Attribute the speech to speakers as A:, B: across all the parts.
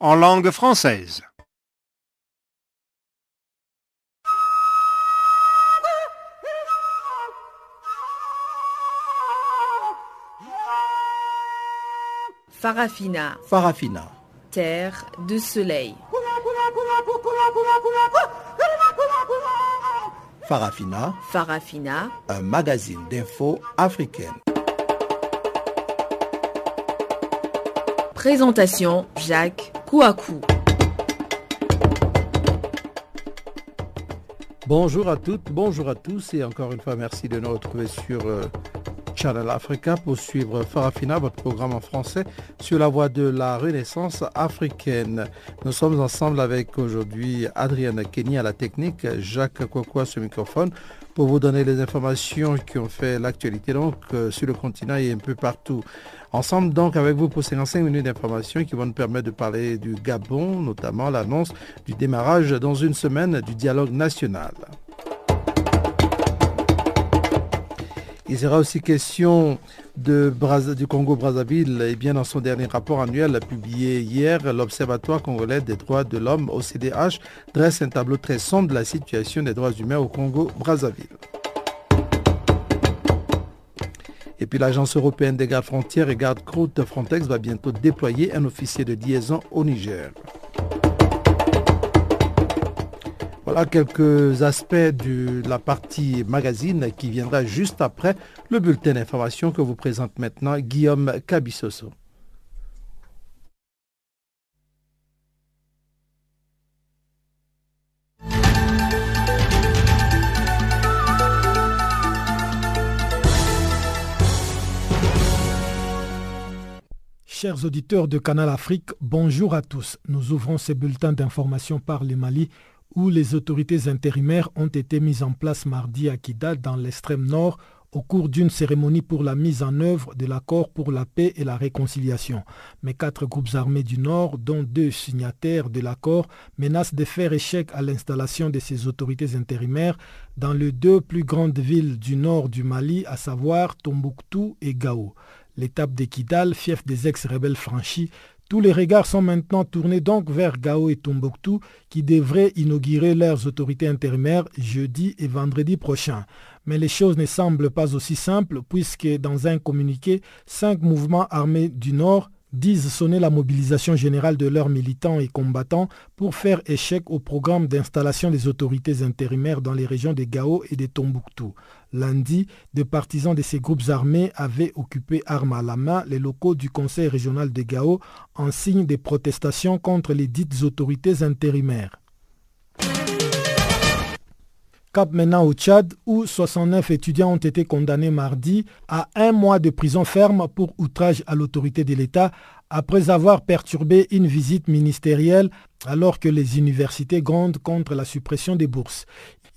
A: en langue française.
B: Farafina.
C: Farafina.
B: Terre de soleil.
C: Farafina.
B: Farafina.
C: Un magazine d'infos africaine.
B: Présentation Jacques Kouakou.
D: Bonjour à toutes, bonjour à tous et encore une fois merci de nous retrouver sur euh, Channel Africa pour suivre Farafina, votre programme en français sur la voie de la renaissance africaine. Nous sommes ensemble avec aujourd'hui Adrienne Kenny à la technique, Jacques Kwakwa sur le microphone pour vous donner les informations qui ont fait l'actualité donc euh, sur le continent et un peu partout. Ensemble donc avec vous pour 55 minutes d'informations qui vont nous permettre de parler du Gabon, notamment l'annonce du démarrage dans une semaine du dialogue national. Il sera aussi question du Congo-Brazzaville. Et bien dans son dernier rapport annuel publié hier, l'Observatoire congolais des droits de l'homme, OCDH, dresse un tableau très sombre de la situation des droits humains au Congo-Brazzaville. Et puis l'Agence européenne des gardes frontières et gardes-côtes Frontex va bientôt déployer un officier de liaison au Niger. Voilà quelques aspects de la partie magazine qui viendra juste après le bulletin d'information que vous présente maintenant Guillaume Cabissoso.
E: Chers auditeurs de Canal Afrique, bonjour à tous. Nous ouvrons ces bulletins d'information par le Mali où les autorités intérimaires ont été mises en place mardi à Kidal dans l'extrême nord au cours d'une cérémonie pour la mise en œuvre de l'accord pour la paix et la réconciliation. Mais quatre groupes armés du Nord, dont deux signataires de l'accord, menacent de faire échec à l'installation de ces autorités intérimaires dans les deux plus grandes villes du nord du Mali, à savoir Tombouctou et Gao. L'étape de Kidal, fief des ex-rebelles franchis, tous les regards sont maintenant tournés donc vers Gao et Tombouctou qui devraient inaugurer leurs autorités intérimaires jeudi et vendredi prochain. Mais les choses ne semblent pas aussi simples puisque dans un communiqué, cinq mouvements armés du Nord disent sonner la mobilisation générale de leurs militants et combattants pour faire échec au programme d'installation des autorités intérimaires dans les régions de Gao et de Tombouctou. Lundi, des partisans de ces groupes armés avaient occupé armes à la main les locaux du Conseil régional de Gao en signe de protestation contre les dites autorités intérimaires. Cap maintenant au Tchad, où 69 étudiants ont été condamnés mardi à un mois de prison ferme pour outrage à l'autorité de l'État après avoir perturbé une visite ministérielle alors que les universités grondent contre la suppression des bourses.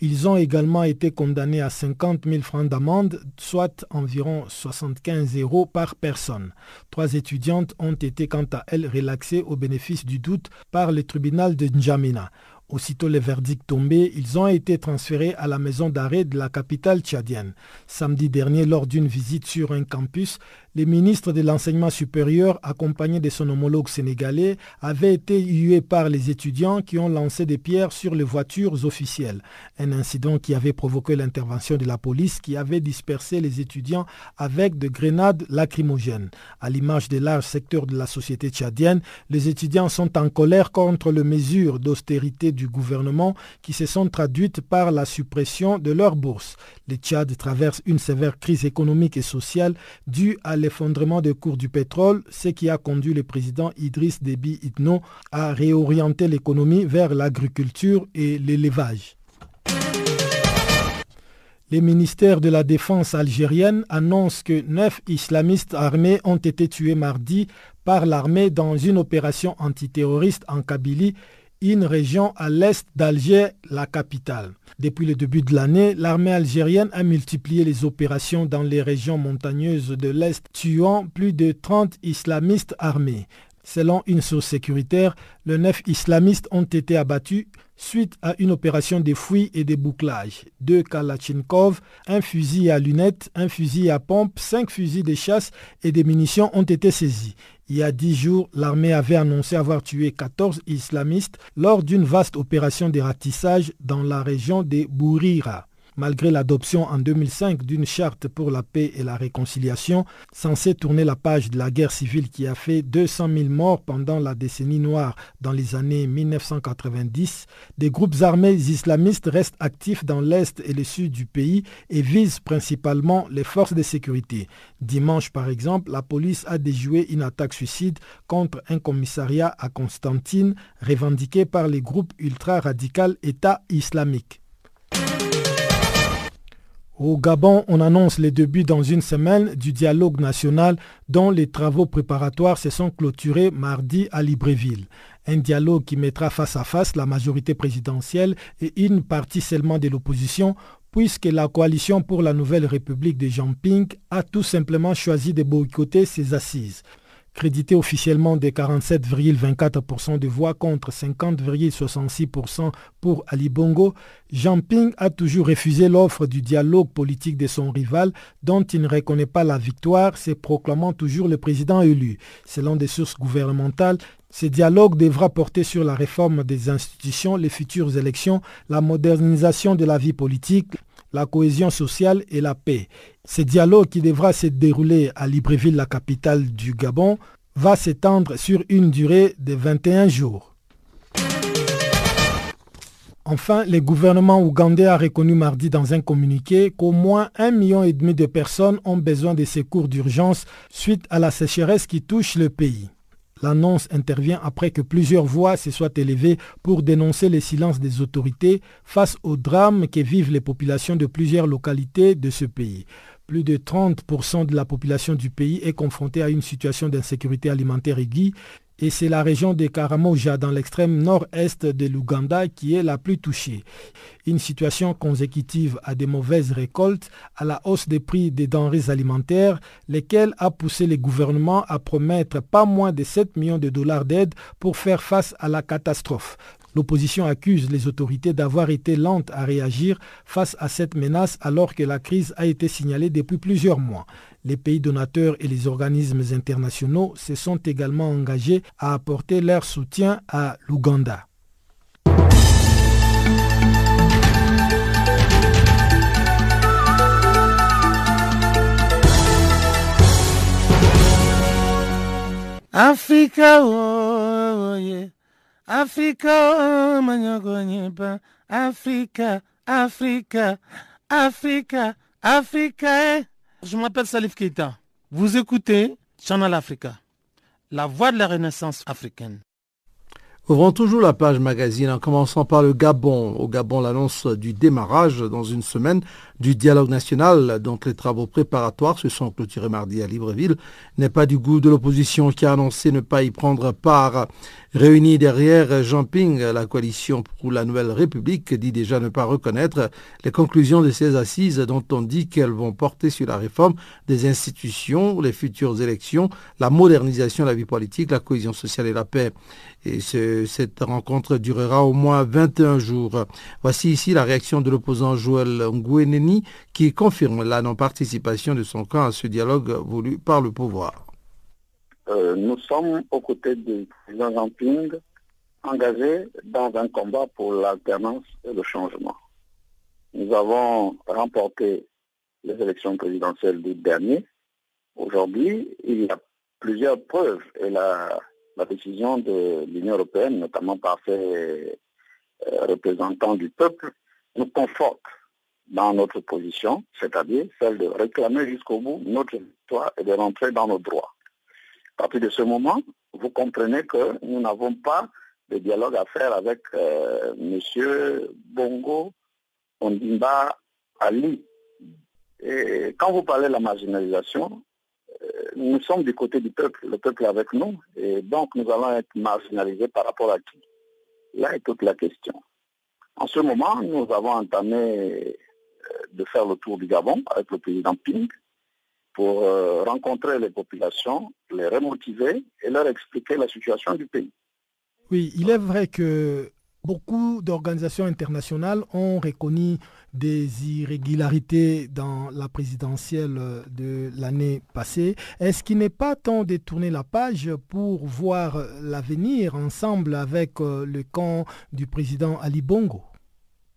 E: Ils ont également été condamnés à 50 000 francs d'amende, soit environ 75 euros par personne. Trois étudiantes ont été quant à elles relaxées au bénéfice du doute par le tribunal de N'Djamena. Aussitôt les verdicts tombés, ils ont été transférés à la maison d'arrêt de la capitale tchadienne. Samedi dernier, lors d'une visite sur un campus, les ministres de l'enseignement supérieur, accompagnés de son homologue sénégalais, avaient été hués par les étudiants qui ont lancé des pierres sur les voitures officielles. Un incident qui avait provoqué l'intervention de la police qui avait dispersé les étudiants avec de grenades lacrymogènes. À l'image des larges secteurs de la société tchadienne, les étudiants sont en colère contre les mesures d'austérité du gouvernement qui se sont traduites par la suppression de leurs bourses. Le Tchad traverse une sévère crise économique et sociale due à l'effondrement des cours du pétrole, ce qui a conduit le président Idriss Déby Itno à réorienter l'économie vers l'agriculture et l'élevage. Les ministères de la Défense algérienne annoncent que neuf islamistes armés ont été tués mardi par l'armée dans une opération antiterroriste en Kabylie une région à l'est d'Alger, la capitale. Depuis le début de l'année, l'armée algérienne a multiplié les opérations dans les régions montagneuses de l'Est, tuant plus de 30 islamistes armés. Selon une source sécuritaire, les neuf islamistes ont été abattus suite à une opération de fouilles et de bouclage. Deux Kalachnikov, un fusil à lunettes, un fusil à pompe, cinq fusils de chasse et des munitions ont été saisis. Il y a dix jours, l'armée avait annoncé avoir tué 14 islamistes lors d'une vaste opération de ratissage dans la région de Bourira malgré l'adoption en 2005 d'une charte pour la paix et la réconciliation, censée tourner la page de la guerre civile qui a fait 200 000 morts pendant la décennie noire dans les années 1990, des groupes armés islamistes restent actifs dans l'est et le sud du pays et visent principalement les forces de sécurité. Dimanche, par exemple, la police a déjoué une attaque suicide contre un commissariat à Constantine revendiqué par les groupes ultra-radicaux État islamique. Au Gabon, on annonce les débuts dans une semaine du dialogue national dont les travaux préparatoires se sont clôturés mardi à Libreville. Un dialogue qui mettra face à face la majorité présidentielle et une partie seulement de l'opposition puisque la coalition pour la nouvelle République de Jean a tout simplement choisi de boycotter ses assises crédité officiellement de 47,24% de voix contre 50,66% pour Ali Bongo, Jean Ping a toujours refusé l'offre du dialogue politique de son rival dont il ne reconnaît pas la victoire, se proclamant toujours le président élu. Selon des sources gouvernementales, ce dialogue devra porter sur la réforme des institutions, les futures élections, la modernisation de la vie politique, la cohésion sociale et la paix. Ce dialogue qui devra se dérouler à Libreville, la capitale du Gabon, va s'étendre sur une durée de 21 jours. Enfin, le gouvernement ougandais a reconnu mardi dans un communiqué qu'au moins un million et demi de personnes ont besoin de secours d'urgence suite à la sécheresse qui touche le pays. L'annonce intervient après que plusieurs voix se soient élevées pour dénoncer le silence des autorités face au drame que vivent les populations de plusieurs localités de ce pays. Plus de 30% de la population du pays est confrontée à une situation d'insécurité alimentaire aiguë et c'est la région de Karamoja dans l'extrême nord-est de l'Ouganda qui est la plus touchée. Une situation consécutive à des mauvaises récoltes, à la hausse des prix des denrées alimentaires, lesquelles a poussé les gouvernements à promettre pas moins de 7 millions de dollars d'aide pour faire face à la catastrophe. L'opposition accuse les autorités d'avoir été lentes à réagir face à cette menace alors que la crise a été signalée depuis plusieurs mois. Les pays donateurs et les organismes internationaux se sont également engagés à apporter leur soutien à l'Ouganda.
F: Oh, yeah. Africa, Africa, Africa, Africa, Africa. Eh. Je m'appelle Salif Keita. Vous écoutez Channel Africa, la voix de la renaissance africaine.
D: Ouvrons toujours la page magazine en commençant par le Gabon. Au Gabon, l'annonce du démarrage dans une semaine du dialogue national dont les travaux préparatoires se sont clôturés mardi à Libreville n'est pas du goût de l'opposition qui a annoncé ne pas y prendre part. Réunie derrière Jean Ping, la coalition pour la nouvelle République dit déjà ne pas reconnaître les conclusions de ces assises dont on dit qu'elles vont porter sur la réforme des institutions, les futures élections, la modernisation de la vie politique, la cohésion sociale et la paix. Et cette rencontre durera au moins 21 jours. Voici ici la réaction de l'opposant Joël Ngoueneni qui confirme la non-participation de son camp à ce dialogue voulu par le pouvoir.
G: Euh, nous sommes aux côtés du président Jean engagés dans un combat pour l'alternance et le changement. Nous avons remporté les élections présidentielles du dernier. Aujourd'hui, il y a plusieurs preuves et la, décision de l'Union européenne, notamment par ses euh, représentants du peuple, nous conforte dans notre position, c'est-à-dire celle de réclamer jusqu'au bout notre victoire et de rentrer dans nos droits. À partir de ce moment, vous comprenez que nous n'avons pas de dialogue à faire avec euh, M. Bongo Ondimba Ali. Et quand vous parlez de la marginalisation, euh, nous sommes du côté du peuple, le peuple est avec nous, et donc nous allons être marginalisés par rapport à qui? Là est toute la question. En ce moment, nous avons entamé de faire le tour du Gabon avec le président Ping. Pour euh, rencontrer les populations, les remotiver et leur expliquer la situation du pays.
E: Oui, il est vrai que beaucoup d'organisations internationales ont reconnu des irrégularités dans la présidentielle de l'année passée. Est-ce qu'il n'est pas temps de tourner la page pour voir l'avenir ensemble avec euh, le camp du président Ali Bongo?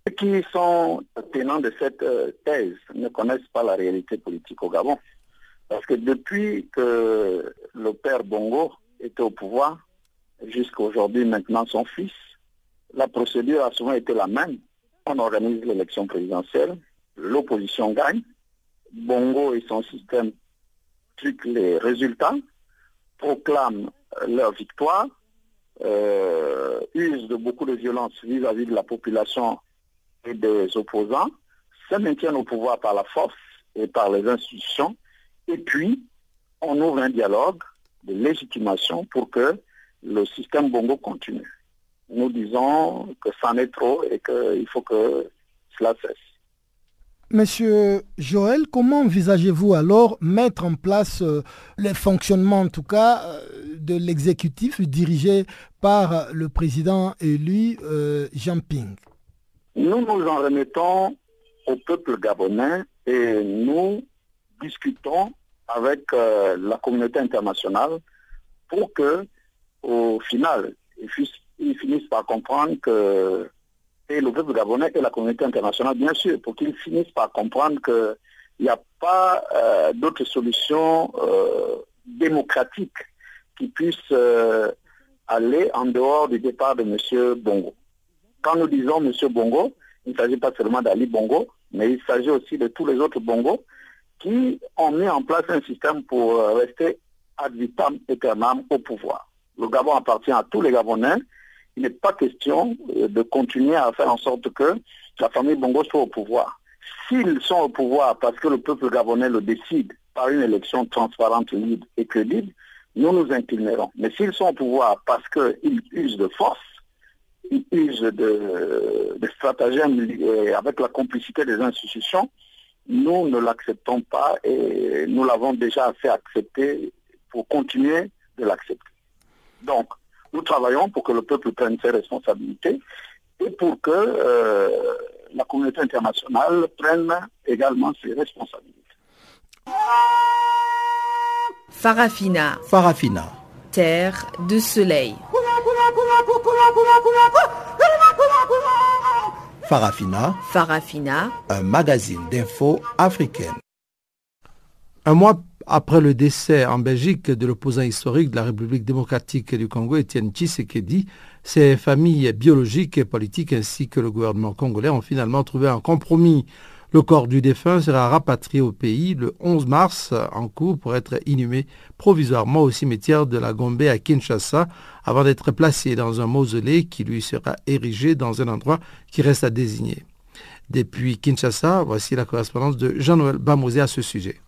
G: Ceux qui sont tenants de cette euh, thèse ne connaissent pas la réalité politique au Gabon. Parce que depuis que le père Bongo était au pouvoir, jusqu'à aujourd'hui maintenant son fils, la procédure a souvent été la même. On organise l'élection présidentielle, l'opposition gagne, Bongo et son système truquent les résultats, proclament leur victoire, euh, usent de beaucoup de violence vis-à-vis de la population et des opposants, se maintiennent au pouvoir par la force et par les institutions, et puis on ouvre un dialogue de légitimation pour que le système Bongo continue. Nous disons que ça en est trop et qu'il faut que cela cesse.
E: Monsieur Joël, comment envisagez-vous alors mettre en place euh, le fonctionnement, en tout cas, euh, de l'exécutif dirigé par le président élu euh, Jean Ping?
G: Nous nous en remettons au peuple gabonais et nous discutons avec la communauté internationale pour que, au final, ils finissent par comprendre que et le peuple gabonais et la communauté internationale, bien sûr, pour qu'ils finissent par comprendre qu'il n'y a pas euh, d'autre solution euh, démocratique qui puisse euh, aller en dehors du départ de M. Bongo. Quand nous disons M. Bongo, il ne s'agit pas seulement d'Ali Bongo, mais il s'agit aussi de tous les autres Bongo qui ont mis en place un système pour rester ad vitam aeternam au pouvoir. Le Gabon appartient à tous les Gabonais il n'est pas question euh, de continuer à faire en sorte que la famille Bongo soit au pouvoir. S'ils sont au pouvoir parce que le peuple gabonais le décide par une élection transparente, libre et crédible, nous nous inclinerons. Mais s'ils sont au pouvoir parce qu'ils usent de force, ils usent de stratagèmes avec la complicité des institutions, nous ne l'acceptons pas et nous l'avons déjà assez accepté pour continuer de l'accepter. Donc, nous travaillons pour que le peuple prenne ses responsabilités et pour que euh, la communauté internationale prenne également ses responsabilités.
B: Farafina.
C: Farafina.
B: Terre de soleil.
C: Farafina.
B: Farafina.
C: Un magazine d'infos africaine.
D: Un mois après le décès en Belgique de l'opposant historique de la République démocratique du Congo, Étienne Tshisekedi, ses familles biologiques et politiques ainsi que le gouvernement congolais ont finalement trouvé un compromis. Le corps du défunt sera rapatrié au pays le 11 mars en cours pour être inhumé provisoirement au cimetière de la Gombe à Kinshasa avant d'être placé dans un mausolée qui lui sera érigé dans un endroit qui reste à désigner. Depuis Kinshasa, voici la correspondance de Jean-Noël Bamosé à ce sujet.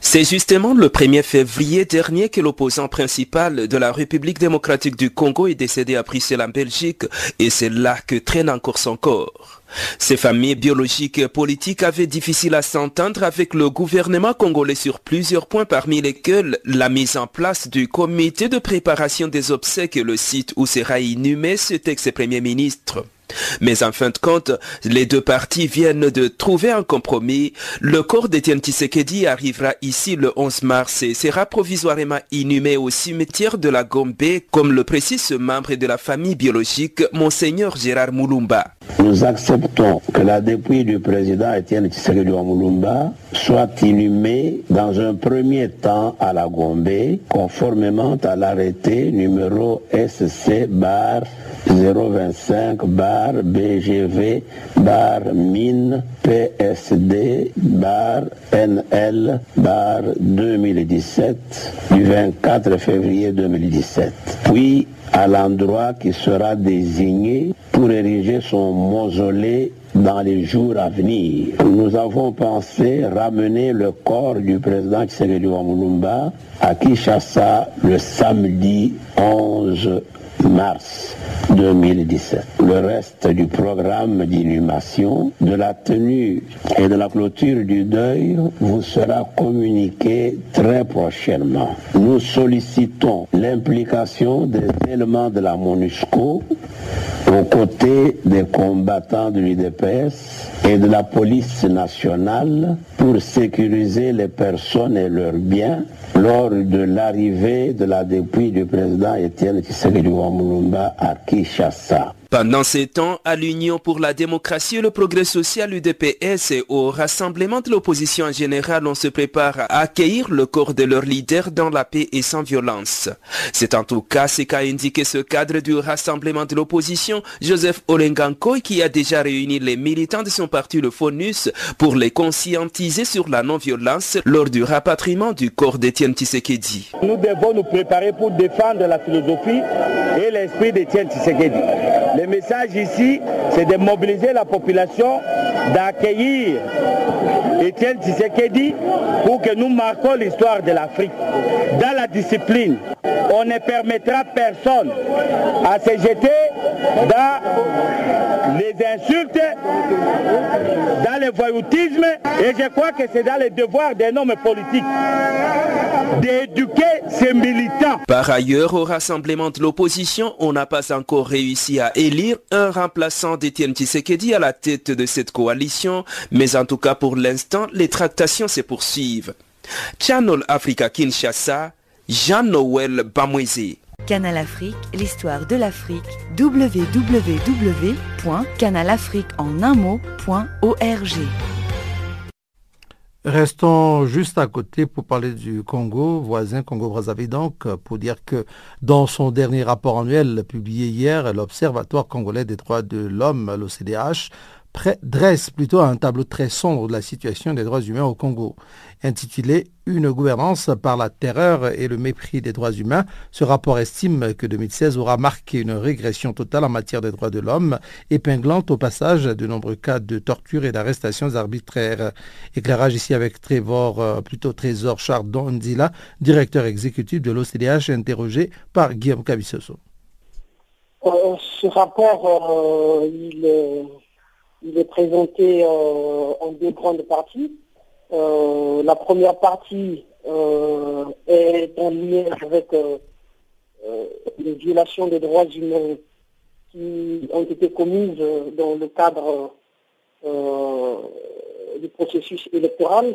H: C'est justement le 1er février dernier que l'opposant principal de la République démocratique du Congo est décédé à Bruxelles en Belgique et c'est là que traîne encore son corps. Ces familles biologiques et politiques avaient difficile à s'entendre avec le gouvernement congolais sur plusieurs points parmi lesquels la mise en place du comité de préparation des obsèques et le site où sera inhumé ce ex-premier ministre. Mais en fin de compte, les deux parties viennent de trouver un compromis. Le corps d'Étienne Tshisekedi arrivera ici le 11 mars et sera provisoirement inhumé au cimetière de la Gombe, comme le précise ce membre de la famille biologique, Monseigneur Gérard Moulumba.
I: Nous acceptons que la dépouille du président Étienne Tshisekedi Moulumba soit inhumée dans un premier temps à la Gombe, conformément à l'arrêté numéro SC bar 025 bar BGV bar MIN PSD bar NL bar 2017 du 24 février 2017. Puis à l'endroit qui sera désigné pour ériger son mausolée dans les jours à venir. Nous avons pensé ramener le corps du président Tshisekedi Wamulumba à Kinshasa le samedi 11 mars 2017. Le reste du programme d'inhumation, de la tenue et de la clôture du deuil vous sera communiqué très prochainement. Nous sollicitons l'implication des éléments de la MONUSCO aux côtés des combattants de l'UDPS et de la police nationale pour sécuriser les personnes et leurs biens lors de l'arrivée de la dépouille du président Étienne Tshisekedi Wamulumba à Kinshasa.
H: Pendant ces temps, à l'Union pour la démocratie et le progrès social UDPS et au rassemblement de l'opposition en général, on se prépare à accueillir le corps de leur leader dans la paix et sans violence. C'est en tout cas ce qu'a indiqué ce cadre du rassemblement de l'opposition, Joseph Olenganko, qui a déjà réuni les militants de son parti, le FONUS, pour les conscientiser sur la non-violence lors du rapatriement du corps d'Étienne Tshisekedi.
J: Nous devons nous préparer pour défendre la philosophie et l'esprit d'Étienne Tshisekedi. Le message ici, c'est de mobiliser la population, d'accueillir Étienne Tshisekedi pour que nous marquons l'histoire de l'Afrique. Dans la discipline, on ne permettra personne à se jeter dans insultes, dans le voyoutisme, et je crois que c'est dans le devoir d'un homme politique d'éduquer ses militants.
H: Par ailleurs, au rassemblement de l'opposition, on n'a pas encore réussi à élire un remplaçant d'Étienne Tshisekedi à la tête de cette coalition, mais en tout cas pour l'instant, les tractations se poursuivent. Channel Africa Kinshasa, Jean-Noël Bamweze.
K: Canal Afrique, l'histoire de l'Afrique, www.canalafrique.org.
D: Restons juste à côté pour parler du Congo, voisin Congo-Brazzaville donc, pour dire que dans son dernier rapport annuel publié hier, l'Observatoire congolais des droits de l'homme, l'OCDH, dresse plutôt un tableau très sombre de la situation des droits humains au Congo. Intitulé Une gouvernance par la terreur et le mépris des droits humains, ce rapport estime que 2016 aura marqué une régression totale en matière des droits de l'homme, épinglant au passage de nombreux cas de torture et d'arrestations arbitraires. Éclairage ici avec Trevor, euh, plutôt Trésor Chardon-Ndila, directeur exécutif de l'OCDH, interrogé par Guillaume Cabissoso.
L: Euh, ce rapport, euh, il est il est présenté euh, en deux grandes parties. Euh, la première partie euh, est en lien avec les violations des droits humains qui ont été commises dans le cadre du processus électoral.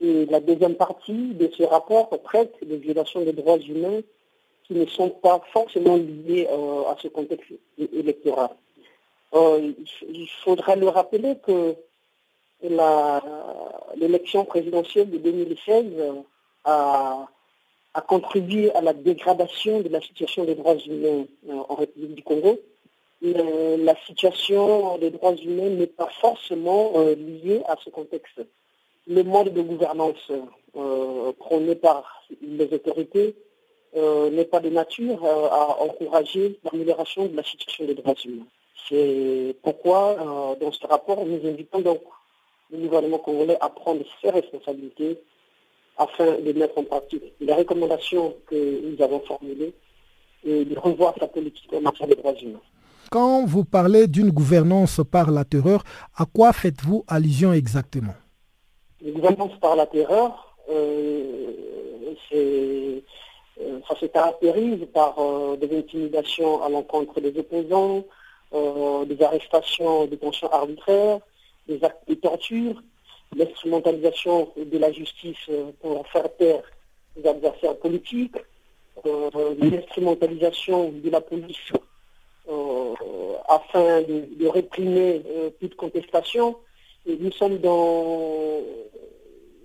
L: Et la deuxième partie de ce rapport traite des violations des droits humains qui ne sont pas forcément liées à ce contexte électoral. Euh, il faudra le rappeler que l'élection présidentielle de 2016 a, contribué à la dégradation de la situation des droits humains euh, en République du Congo. la situation des droits humains n'est pas forcément euh, liée à ce contexte. Le mode de gouvernance prôné par les autorités n'est pas de nature à encourager l'amélioration de la situation des droits humains. C'est pourquoi, euh, dans ce rapport, nous invitons donc le gouvernement congolais à prendre ses responsabilités afin de mettre en pratique les recommandations que nous avons formulées et de revoir sa politique en matière de droits humains.
E: Quand vous parlez d'une gouvernance par la terreur, à quoi faites-vous allusion exactement?
L: La gouvernance par la terreur, euh, euh, ça se caractérise par des intimidations à l'encontre des opposants, euh, des arrestations, des tensions arbitraires, des actes de torture, l'instrumentalisation de la justice euh, pour faire taire les adversaires politiques, euh, l'instrumentalisation de la police afin de, réprimer toute contestation. Nous sommes dans,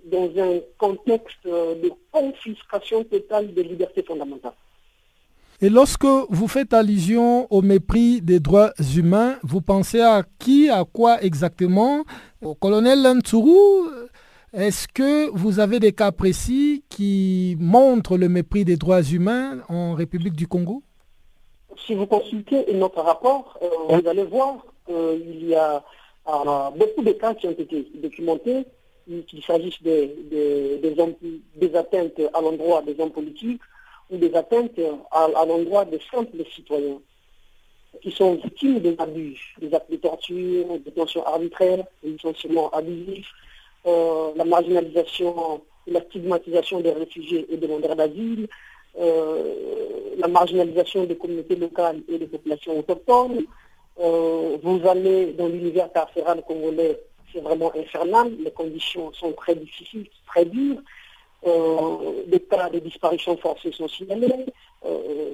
L: dans un contexte de confiscation totale des libertés fondamentales.
E: Et lorsque vous faites allusion au mépris des droits humains, vous pensez à qui, à quoi exactement? Au colonel Lantourou Est-ce que vous avez des cas précis qui montrent le mépris des droits humains en République du Congo?
L: Si vous consultez notre rapport, euh, vous allez voir qu'il y a euh, beaucoup de cas qui ont été documentés, qu'il s'agisse des, des atteintes à l'endroit des hommes politiques, ou des atteintes à, l'endroit des simples citoyens qui sont victimes des abus, des actes de torture, des détentions arbitraires, des licenciements abusifs, euh, la marginalisation la stigmatisation des réfugiés et demandeurs d'asile, euh, la marginalisation des communautés locales et des populations autochtones. Euh, vous allez dans l'univers carcéral congolais, c'est vraiment infernal, les conditions sont très difficiles, très dures. Euh, des cas de disparition forcée sont signalés,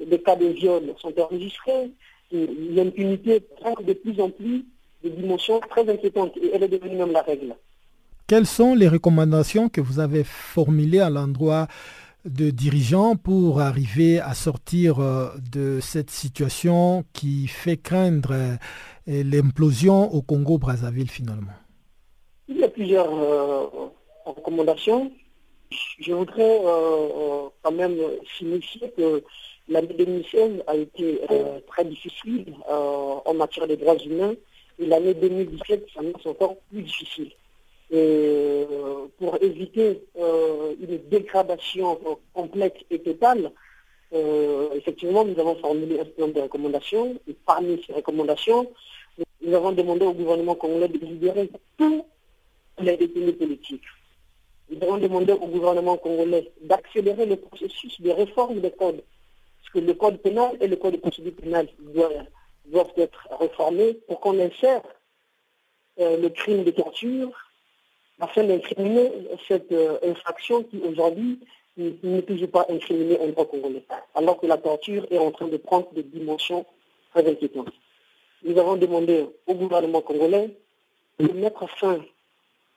L: des cas de viol sont enregistrés, l'impunité prend de plus en plus des dimensions très inquiétantes et elle est devenue même la règle.
E: Quelles sont les recommandations que vous avez formulées à l'endroit de dirigeants pour arriver à sortir euh, de cette situation qui fait craindre euh, l'implosion au Congo-Brazzaville finalement?
L: Il y a plusieurs euh, recommandations. Je voudrais quand même signifier que l'année 2016 a été très difficile en matière de droits humains et l'année 2017 s'annonce encore plus difficile. Euh, pour éviter euh, une dégradation complète et totale, euh, effectivement, nous avons formulé un plan de recommandations. Et parmi ces recommandations, nous avons demandé au gouvernement congolais de libérer tous les détenus politiques. Nous avons demandé au gouvernement congolais d'accélérer le processus de réforme des codes. Parce que le code pénal et le code de procédure pénale doivent, être réformés pour qu'on insère le crime de torture, afin d'incriminer cette euh, infraction qui aujourd'hui n'est toujours pas incriminée en droit congolais, alors que la torture est en train de prendre des dimensions très inquiétantes. Nous avons demandé au gouvernement congolais de mettre fin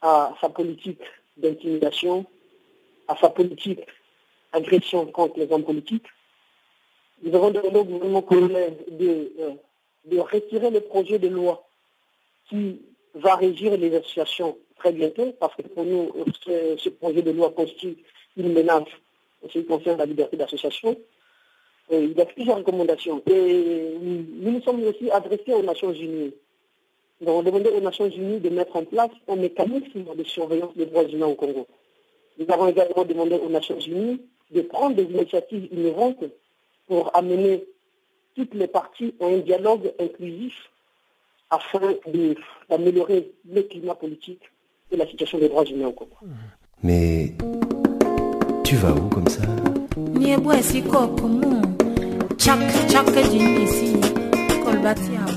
L: à sa politique d'intimidation, à sa politique d'agression contre les hommes politiques. Nous avons demandé au gouvernement congolais de, euh, de retirer le projet de loi qui va régir les associations très bientôt, parce que pour nous, ce, projet de loi constitue une menace en ce qui concerne la liberté d'association. Il y a plusieurs recommandations. Et nous nous sommes aussi adressés aux Nations Unies. Nous avons demandé aux Nations Unies de mettre en place un mécanisme de surveillance des droits humains au Congo. Nous avons également demandé aux Nations Unies de prendre des initiatives innovantes pour amener toutes les parties à un dialogue inclusif afin d'améliorer le climat politique et la situation des droits humains au Congo.
M: Mais tu vas où comme ça?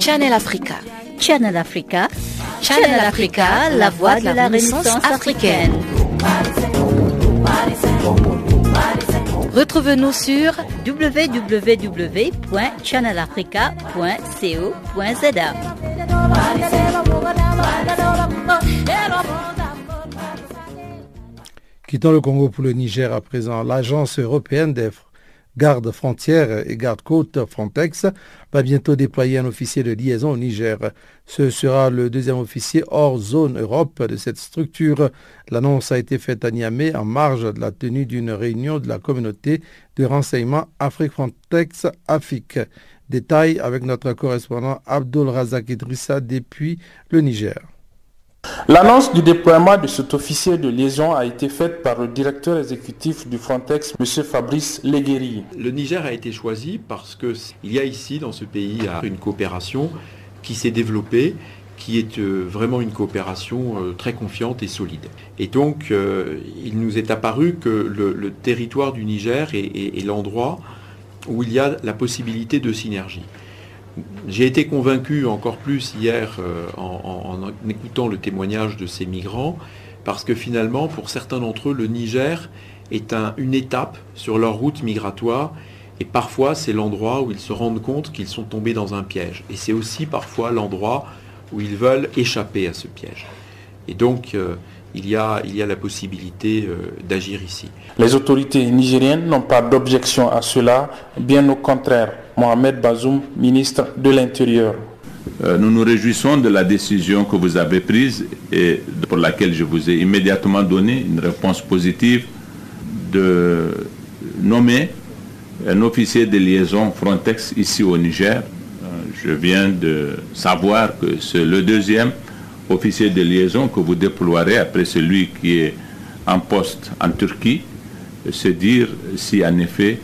K: Channel Africa. Channel Africa. Channel Africa, la voix de la Renaissance africaine. Retrouve-nous sur www.channelafrica.co.za.
D: Quittons le Congo pour le Niger à présent. L'agence européenne des gardes frontières et gardes-côtes Frontex va bientôt déployer un officier de liaison au Niger. Ce sera le deuxième officier hors zone Europe de cette structure. L'annonce a été faite à Niamey en marge de la tenue d'une réunion de la communauté de renseignement Afrique Frontex Afrique. Détail avec notre correspondant Abdul Razak Idrissa depuis le Niger.
N: L'annonce du déploiement de cet officier de liaison a été faite par le directeur exécutif du Frontex, M. Fabrice Leguéry.
O: Le Niger a été choisi parce qu'il y a ici, dans ce pays, une coopération qui s'est développée, qui est euh, vraiment une coopération euh, très confiante et solide. Et donc, euh, il nous est apparu que le, territoire du Niger est l'endroit où il y a la possibilité de synergie. J'ai été convaincu encore plus hier euh, en, écoutant le témoignage de ces migrants, parce que finalement, pour certains d'entre eux, le Niger est une étape sur leur route migratoire, et parfois c'est l'endroit où ils se rendent compte qu'ils sont tombés dans un piège. Et c'est aussi parfois l'endroit où ils veulent échapper à ce piège. Et donc, euh, il y a, la possibilité euh, d'agir ici.
N: Les autorités nigériennes n'ont pas d'objection à cela, bien au contraire. Mohamed Bazoum, ministre de l'Intérieur.
P: Euh, nous nous réjouissons de la décision que vous avez prise et pour laquelle je vous ai immédiatement donné une réponse positive de nommer un officier de liaison Frontex ici au Niger. Euh, je viens de savoir que c'est le deuxième officier de liaison que vous déploierez après celui qui est en poste en Turquie, se dire si en effet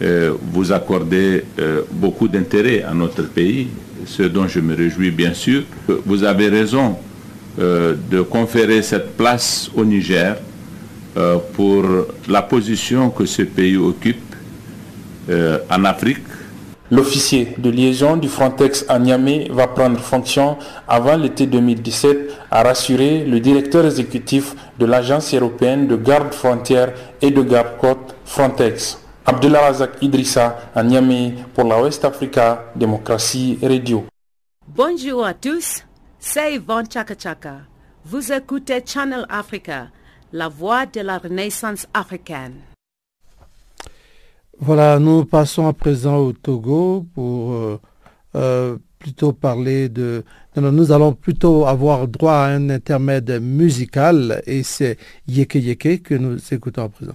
P: vous accordez beaucoup d'intérêt à notre pays, ce dont je me réjouis bien sûr. Vous avez raison de conférer cette place au Niger pour la position que ce pays occupe en Afrique
N: L'officier de liaison du Frontex à Niamey va prendre fonction avant l'été 2017, a rassuré le directeur exécutif de l'Agence européenne de garde frontière et de garde-côte Frontex. Abdullah Razak Idrissa à Niamey pour la West Africa Démocratie Radio.
Q: Bonjour à tous, c'est Yvonne Chaka Chaka. Vous écoutez Channel Africa, la voix de la renaissance africaine.
R: Voilà, nous passons à présent au Togo pour euh, euh, plutôt parler de... nous allons plutôt avoir droit à un intermède musical et c'est Yeke Yeke que nous écoutons à présent.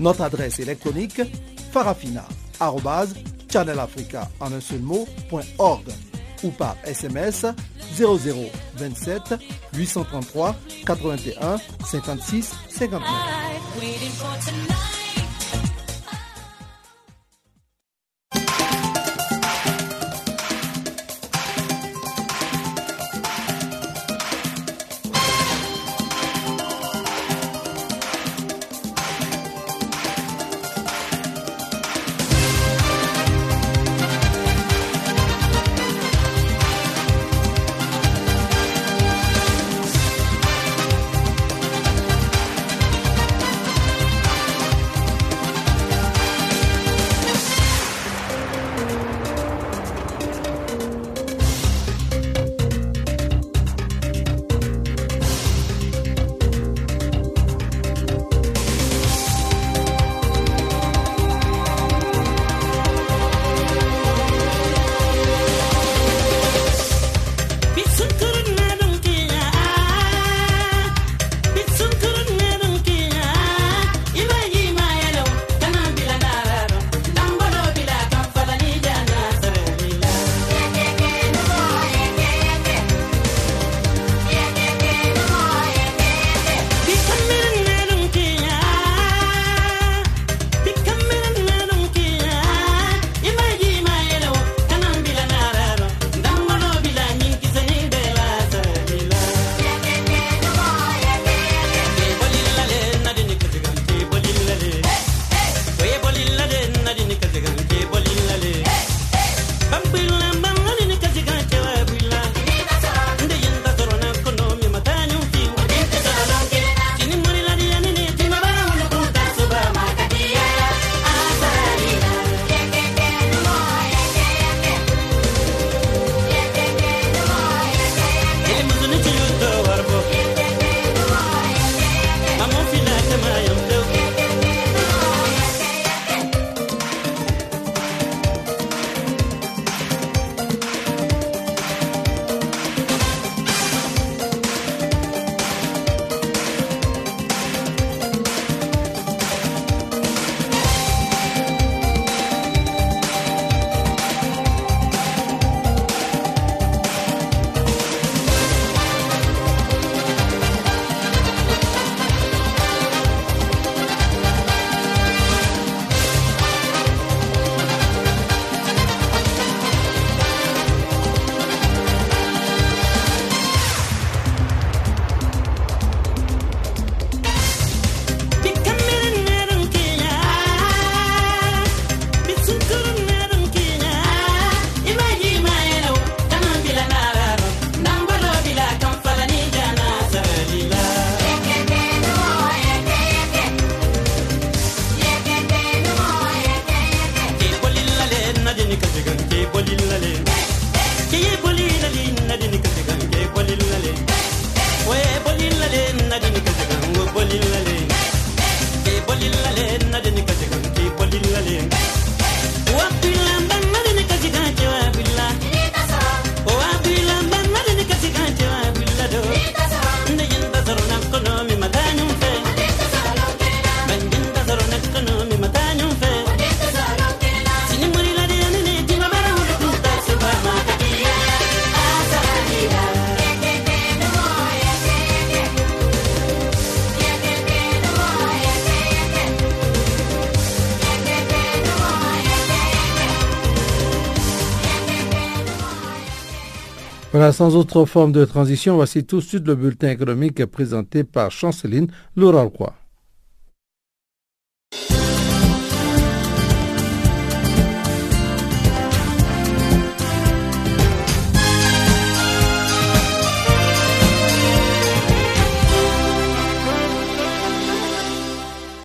D: Notre adresse électronique farafina Channel Africa en un seul ou par SMS 0027 833 81 56 59. Sans autre forme de transition, voici tout de suite le bulletin économique présenté par Chanceline Laura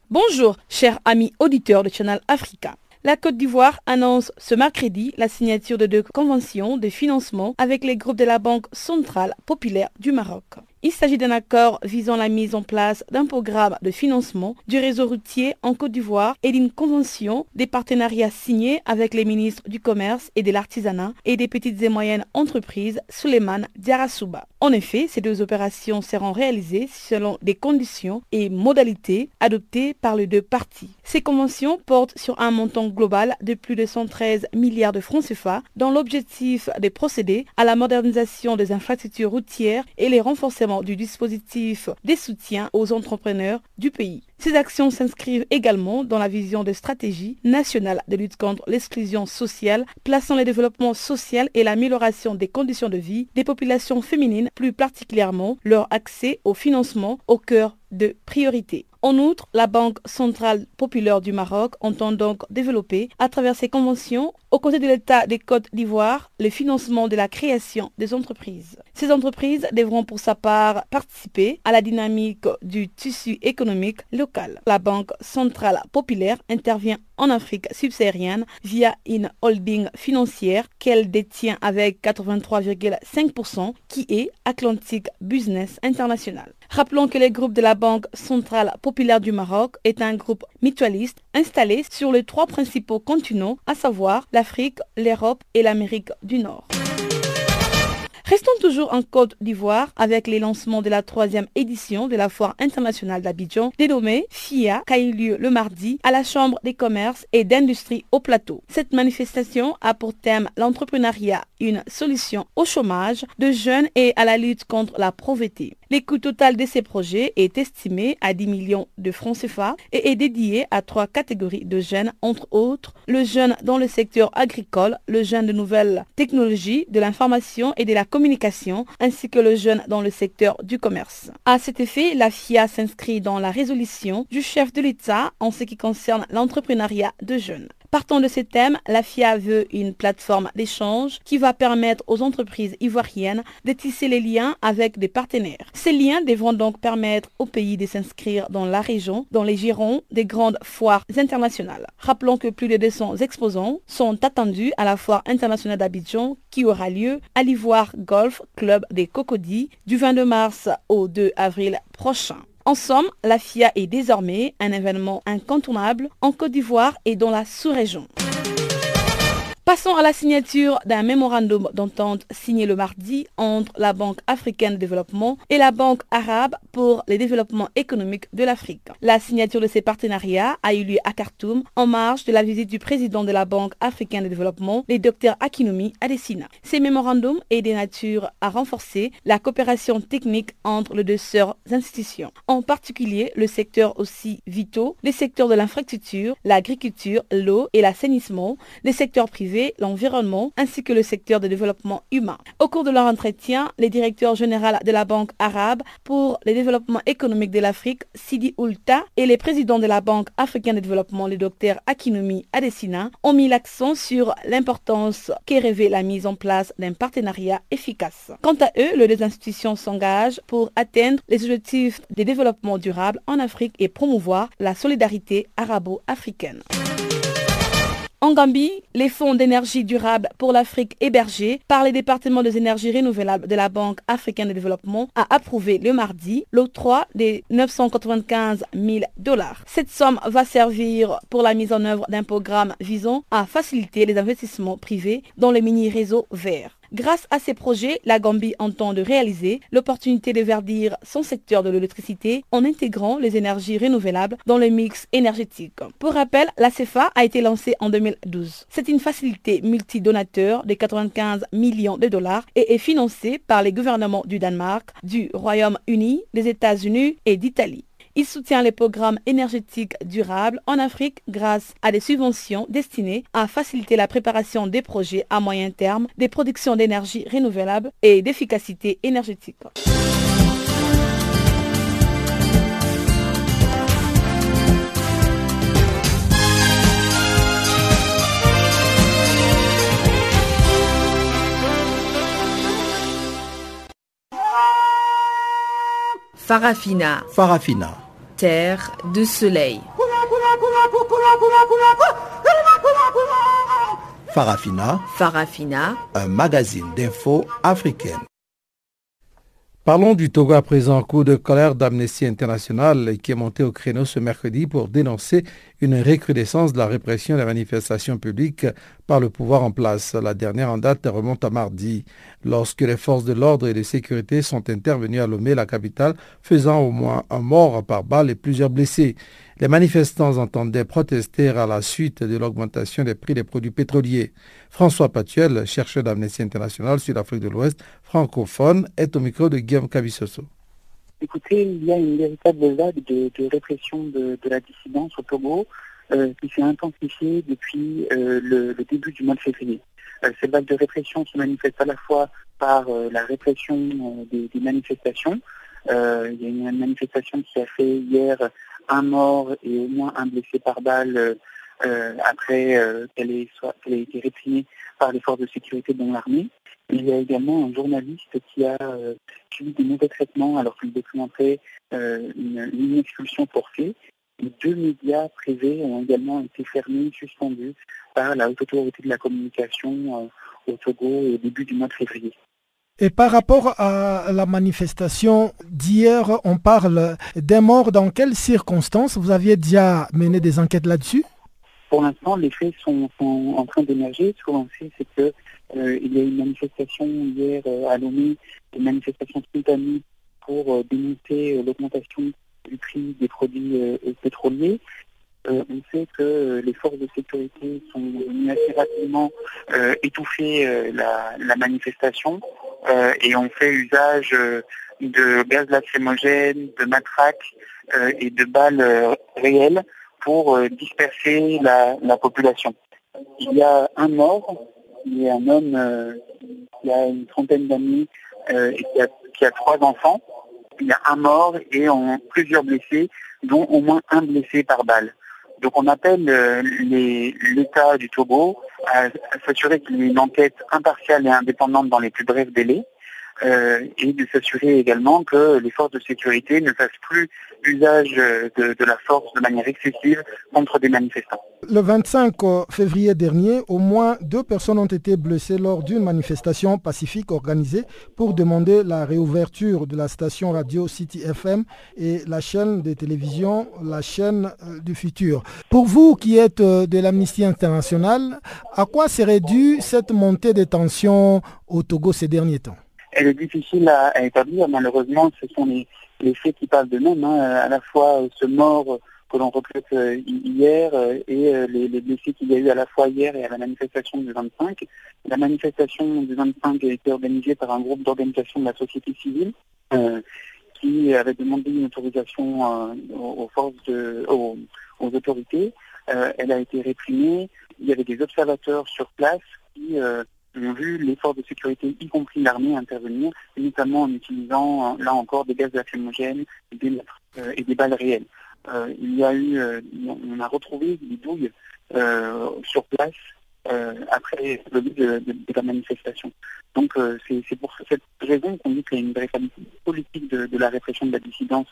S: Bonjour, chers amis auditeurs de Channel Africa. La Côte d'Ivoire annonce ce mercredi la signature de deux conventions de financement avec les groupes de la Banque centrale populaire du Maroc. Il s'agit d'un accord visant la mise en place d'un programme de financement du réseau routier en Côte d'Ivoire et d'une convention des partenariats signés avec les ministres du Commerce et de l'Artisanat et des petites et moyennes entreprises Suleiman Diarasouba. En effet, ces deux opérations seront réalisées selon des conditions et modalités adoptées par les deux parties. Ces conventions portent sur un montant global de plus de 113 milliards de francs CFA dans l'objectif de procéder à la modernisation des infrastructures routières et les renforcements du dispositif des soutiens aux entrepreneurs du pays. Ces actions s'inscrivent également dans la vision de stratégie nationale de lutte contre l'exclusion sociale, plaçant le développement social et l'amélioration des conditions de vie des populations féminines, plus particulièrement leur accès au financement au cœur de priorité. En outre, la Banque centrale populaire du Maroc entend donc développer, à travers ses conventions, aux côtés de l'État des Côtes d'Ivoire, le financement de la création des entreprises. Ces entreprises devront pour sa part participer à la dynamique du tissu économique local. La Banque centrale populaire intervient en Afrique subsaharienne via une holding financière qu'elle détient avec 83,5% qui est Atlantic Business International. Rappelons que le groupe de la Banque centrale populaire du Maroc est un groupe mutualiste installé sur les trois principaux continents, à savoir l'Afrique, l'Europe et l'Amérique du Nord. Restons toujours en Côte d'Ivoire avec les lancements de la troisième édition de la Foire internationale d'Abidjan, dénommée FIA, qui a eu lieu le mardi à la Chambre des commerces et d'industrie au plateau. Cette manifestation a pour thème l'entrepreneuriat, une solution au chômage de jeunes et à la lutte contre la pauvreté. Le coût total de ces projets est estimé à 10 millions de francs CFA et est dédié à trois catégories de jeunes, entre autres le jeune dans le secteur agricole, le jeune de nouvelles technologies, de l'information et de la communication, ainsi que le jeune dans le secteur du commerce. À cet effet, la FIA s'inscrit dans la résolution du chef de l'État en ce qui concerne l'entrepreneuriat de jeunes. Partant de ces thèmes, la FIA veut une plateforme d'échange qui va permettre aux entreprises ivoiriennes de tisser les liens avec des partenaires. Ces liens devront donc permettre au pays de s'inscrire dans la région, dans les girons des grandes foires internationales. Rappelons que plus de 200 exposants sont attendus à la foire internationale d'Abidjan qui aura lieu à l'Ivoire Golf Club des Cocodis du 22 mars au 2 avril prochain. En somme, la FIA est désormais un événement incontournable en Côte d'Ivoire et dans la sous-région. Passons à la signature d'un mémorandum d'entente signé le mardi entre la Banque africaine de développement et la Banque arabe pour le développement économique de l'Afrique. La signature de ces partenariats a eu lieu à Khartoum en marge de la visite du président de la Banque africaine de développement, le Dr Akinomi Adesina. Ces mémorandums est de nature à renforcer la coopération technique entre les deux sœurs institutions, en particulier le secteur aussi vitaux, les secteurs de l'infrastructure, l'agriculture, l'eau et l'assainissement, les secteurs privés l'environnement ainsi que le secteur de développement humain. Au cours de leur entretien, le directeur général de la Banque arabe pour le développement économique de l'Afrique, Sidi Oulta, et les présidents de la Banque africaine de développement, le docteur Akinomi Adesina, ont mis l'accent sur l'importance qu'est rêvée la mise en place d'un partenariat efficace. Quant à eux, les deux institutions s'engagent pour atteindre les objectifs de développement durable en Afrique et promouvoir la solidarité arabo-africaine. En Gambie, les fonds d'énergie durable pour l'Afrique hébergés par les départements des énergies renouvelables de la Banque africaine de développement a approuvé le mardi l'octroi des 995 000 dollars. Cette somme va servir pour la mise en œuvre d'un programme visant à faciliter les investissements privés dans les mini-réseaux verts. Grâce à ces projets, la Gambie entend de réaliser l'opportunité de verdir son secteur de l'électricité en intégrant les énergies renouvelables dans le mix énergétique. Pour rappel, la CFA a été lancée en 2012. C'est une facilité multidonateur de 95 millions de dollars et est financée par les gouvernements du Danemark, du Royaume-Uni, des États-Unis et d'Italie. Il soutient les programmes énergétiques durables en Afrique grâce à des subventions destinées à faciliter la préparation des projets à moyen terme, des productions d'énergie renouvelable et d'efficacité énergétique.
B: Farafina.
C: Farafina.
B: Terre de soleil.
C: Farafina.
B: Farafina.
C: Un magazine d'infos africaine.
D: Parlons du Togo à présent, coup de colère d'Amnesty International qui est monté au créneau ce mercredi pour dénoncer une recrudescence de la répression des manifestations publiques par le pouvoir en place. La dernière en date remonte à mardi, lorsque les forces de l'ordre et de sécurité sont intervenues à Lomé, la capitale, faisant au moins un mort par balle et plusieurs blessés. Les manifestants entendaient protester à la suite de l'augmentation des prix des produits pétroliers. François Patuel, chercheur d'Amnesty International sur l'Afrique de l'Ouest, francophone, est au micro de Guillaume Cabissoso.
T: Écoutez, il y a une véritable vague de, répression de, la dissidence au Togo euh, qui s'est intensifiée depuis euh, le, début du mois de février. Euh, cette vague de répression se manifeste à la fois par la répression des, manifestations. il y a une manifestation qui a fait hier un mort et au moins un blessé par balle euh, euh, après euh, qu'elle ait, été réprimée par les forces de sécurité dont l'armée. Il y a également un journaliste qui a subi des mauvais traitements alors qu'il documentait une, expulsion forcée. Deux médias privés ont également été fermés, suspendus par la haute autorité de la communication au Togo au début du mois de février.
E: Et par rapport à la manifestation d'hier, on parle des morts. Dans quelles circonstances Vous aviez déjà mené des enquêtes là-dessus?
T: Pour l'instant, les faits sont, en train d'émerger. Ce qu'on sait, c'est qu'il euh, y a une manifestation hier euh, à Lomé, une manifestation spontanée pour euh, dénoncer l'augmentation du prix des produits pétroliers. On sait que les forces de sécurité sont venues assez rapidement étouffer la, manifestation. Euh, et on fait usage euh, de gaz lacrymogène, de matraques euh, et de balles réelles pour disperser la, population. Il y a un mort, il y a un homme qui a une trentaine d'années et qui a, trois enfants. Il y a un mort et plusieurs blessés, dont au moins un blessé par balle. Donc on appelle l'État du Togo à, s'assurer qu'il y ait une enquête impartiale et indépendante dans les plus brefs délais. Euh, et de s'assurer également que les forces de sécurité ne fassent plus usage de, la force de manière excessive contre des manifestants.
E: Le 25 février dernier, au moins deux personnes ont été blessées lors d'une manifestation pacifique organisée pour demander la réouverture de la station radio City FM et la chaîne de télévision, la chaîne euh, du futur. Pour vous qui êtes euh, de l'Amnistie internationale, à quoi serait due cette montée des tensions au Togo ces derniers temps?
T: Elle est difficile à, établir. Malheureusement, ce sont les, faits qui parlent de même. Hein. À la fois ce mort que l'on regrette euh, hier euh, et euh, les, les blessés qu'il y a eu à la fois hier et à la manifestation du 25. La manifestation du 25 a été organisée par un groupe d'organisation de la société civile qui avait demandé une autorisation aux forces de, aux, autorités. elle a été réprimée. Il y avait des observateurs sur place qui ont vu les forces de sécurité, y compris l'armée, intervenir, notamment en utilisant, là encore, des gaz lacrymogènes euh, et des balles réelles. Euh, il y a eu, euh, on a retrouvé des douilles sur place après le début de, la manifestation. Donc c'est pour cette raison qu'on dit qu'il y a une véritable politique de, la répression de la dissidence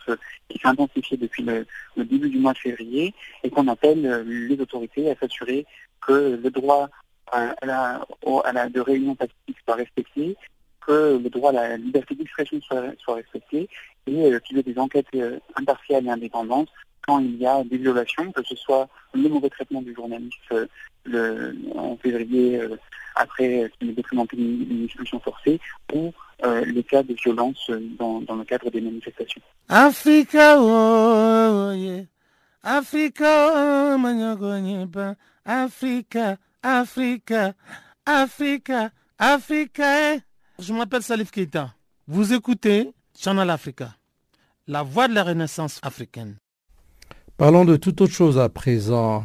T: qui s'est intensifiée depuis le, début du mois de février et qu'on appelle les autorités à s'assurer que le droit à la, de réunion pacifique soit respecté, que le droit à la liberté d'expression soit, respecté et euh, qu'il y ait des enquêtes euh, impartiales et indépendantes quand il y a des violations, que ce soit le mauvais traitement du journaliste euh, en février après qu'il ait documenté une, expulsion forcée ou les cas de violence dans, le cadre des manifestations.
F: Africa. Africa, Africa. Africa, Africa, Africa. Je m'appelle Salif Keita. Vous écoutez Channel Africa, la voie de la renaissance africaine.
D: Parlons de toute autre chose à présent.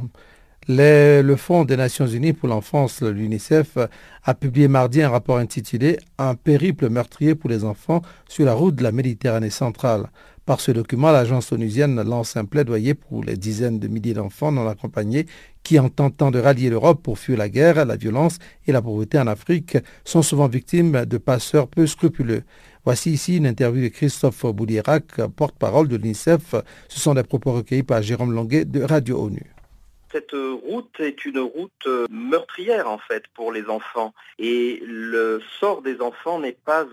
D: le Fonds des Nations Unies pour l'enfance, l'UNICEF, a publié mardi un rapport intitulé Un périple meurtrier pour les enfants sur la route de la Méditerranée centrale. Par ce document, l'agence onusienne lance un plaidoyer pour les dizaines de milliers d'enfants non accompagnés qui, en tentant de rallier l'Europe pour fuir la guerre, la violence et la pauvreté en Afrique, sont souvent victimes de passeurs peu scrupuleux. Voici ici une interview de Christophe Boulierac, porte-parole de l'UNICEF. Ce sont des propos recueillis par Jérôme Longuet de Radio ONU.
U: Cette route est une route meurtrière en fait pour les enfants et le sort des enfants n'est pas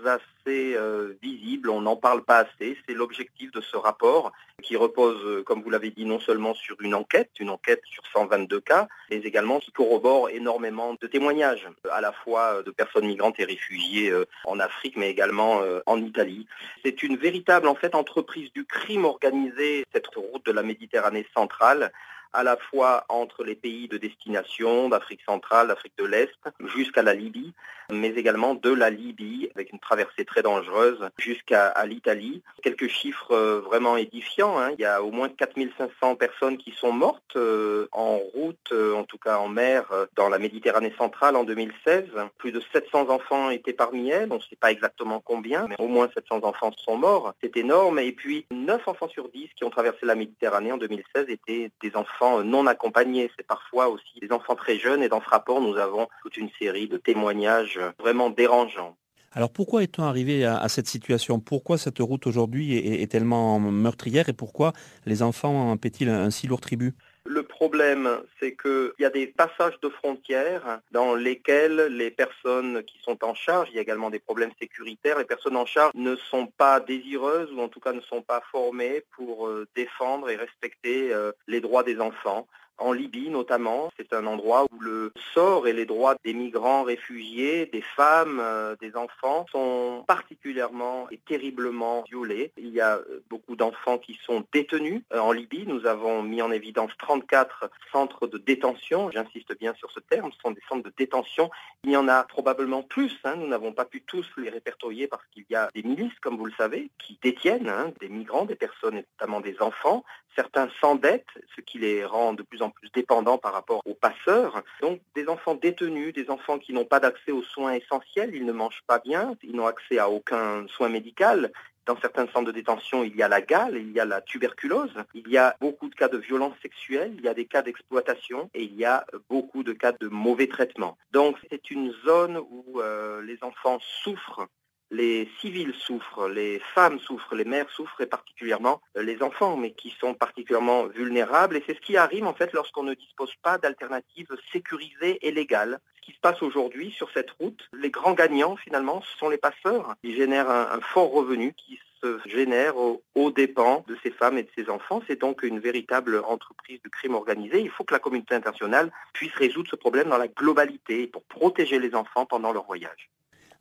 U: euh, visible, on n'en parle pas assez. C'est l'objectif de ce rapport qui repose, comme vous l'avez dit, non seulement sur une enquête, une enquête sur 122 cas, mais également qui corrobore énormément de témoignages, à la fois de personnes migrantes et réfugiées euh, en Afrique, mais également euh, en Italie. C'est une véritable en fait entreprise du crime organisé, cette route de la Méditerranée centrale à la fois entre les pays de destination, d'Afrique centrale, d'Afrique de l'Est, jusqu'à la Libye, mais également de la Libye, avec une traversée très dangereuse, jusqu'à l'Italie. Quelques chiffres euh, vraiment édifiants. Hein. Il y a au moins 4500 personnes qui sont mortes euh, en route, euh, en tout cas en mer, dans la Méditerranée centrale en 2016. Plus de 700 enfants étaient parmi elles. On ne sait pas exactement combien, mais au moins 700 enfants sont morts. C'est énorme. Et puis 9 enfants sur 10 qui ont traversé la Méditerranée en 2016 étaient des enfants non accompagnés. C'est parfois aussi des enfants très jeunes et dans ce rapport, nous avons toute une série de témoignages vraiment dérangeants.
V: Alors pourquoi est-on arrivé à, cette situation? Pourquoi cette route aujourd'hui est, tellement meurtrière? Et pourquoi les enfants paient-ils un si lourd tribut?
U: Le problème, c'est qu'il y a des passages de frontières dans lesquels les personnes qui sont en charge, il y a également des problèmes sécuritaires, les personnes en charge ne sont pas désireuses ou en tout cas ne sont pas formées pour euh, défendre et respecter euh, les droits des enfants en Libye notamment. C'est un endroit où le sort et les droits des migrants réfugiés, des femmes, euh, des enfants sont particulièrement et terriblement violés. Il y a euh, beaucoup d'enfants qui sont détenus euh, en Libye. Nous avons mis en évidence 34 centres de détention. J'insiste bien sur ce terme, ce sont des centres de détention. Il y en a probablement plus. Hein. Nous n'avons pas pu tous les répertorier parce qu'il y a des milices, comme vous le savez, qui détiennent hein, des migrants, des personnes, notamment des enfants. Certains s'endettent, ce qui les rend de plus en plus dépendants par rapport aux passeurs. Donc des enfants détenus, des enfants qui n'ont pas d'accès aux soins essentiels, ils ne mangent pas bien, ils n'ont accès à aucun soin médical. Dans certains centres de détention, il y a la gale, il y a la tuberculose, il y a beaucoup de cas de violence sexuelle, il y a des cas d'exploitation et il y a beaucoup de cas de mauvais traitement. Donc c'est une zone où euh, les enfants souffrent les civils souffrent, les femmes souffrent, les mères souffrent et particulièrement euh, les enfants, mais qui sont particulièrement vulnérables. Et c'est ce qui arrive en fait lorsqu'on ne dispose pas d'alternatives sécurisées et légales. Ce qui se passe aujourd'hui sur cette route, les grands gagnants finalement, ce sont les passeurs. Ils génèrent un, fort revenu qui se génère aux dépens de ces femmes et de ces enfants. C'est donc une véritable entreprise de crime organisé. Il faut que la communauté internationale puisse résoudre ce problème dans la globalité pour protéger les enfants pendant leur voyage.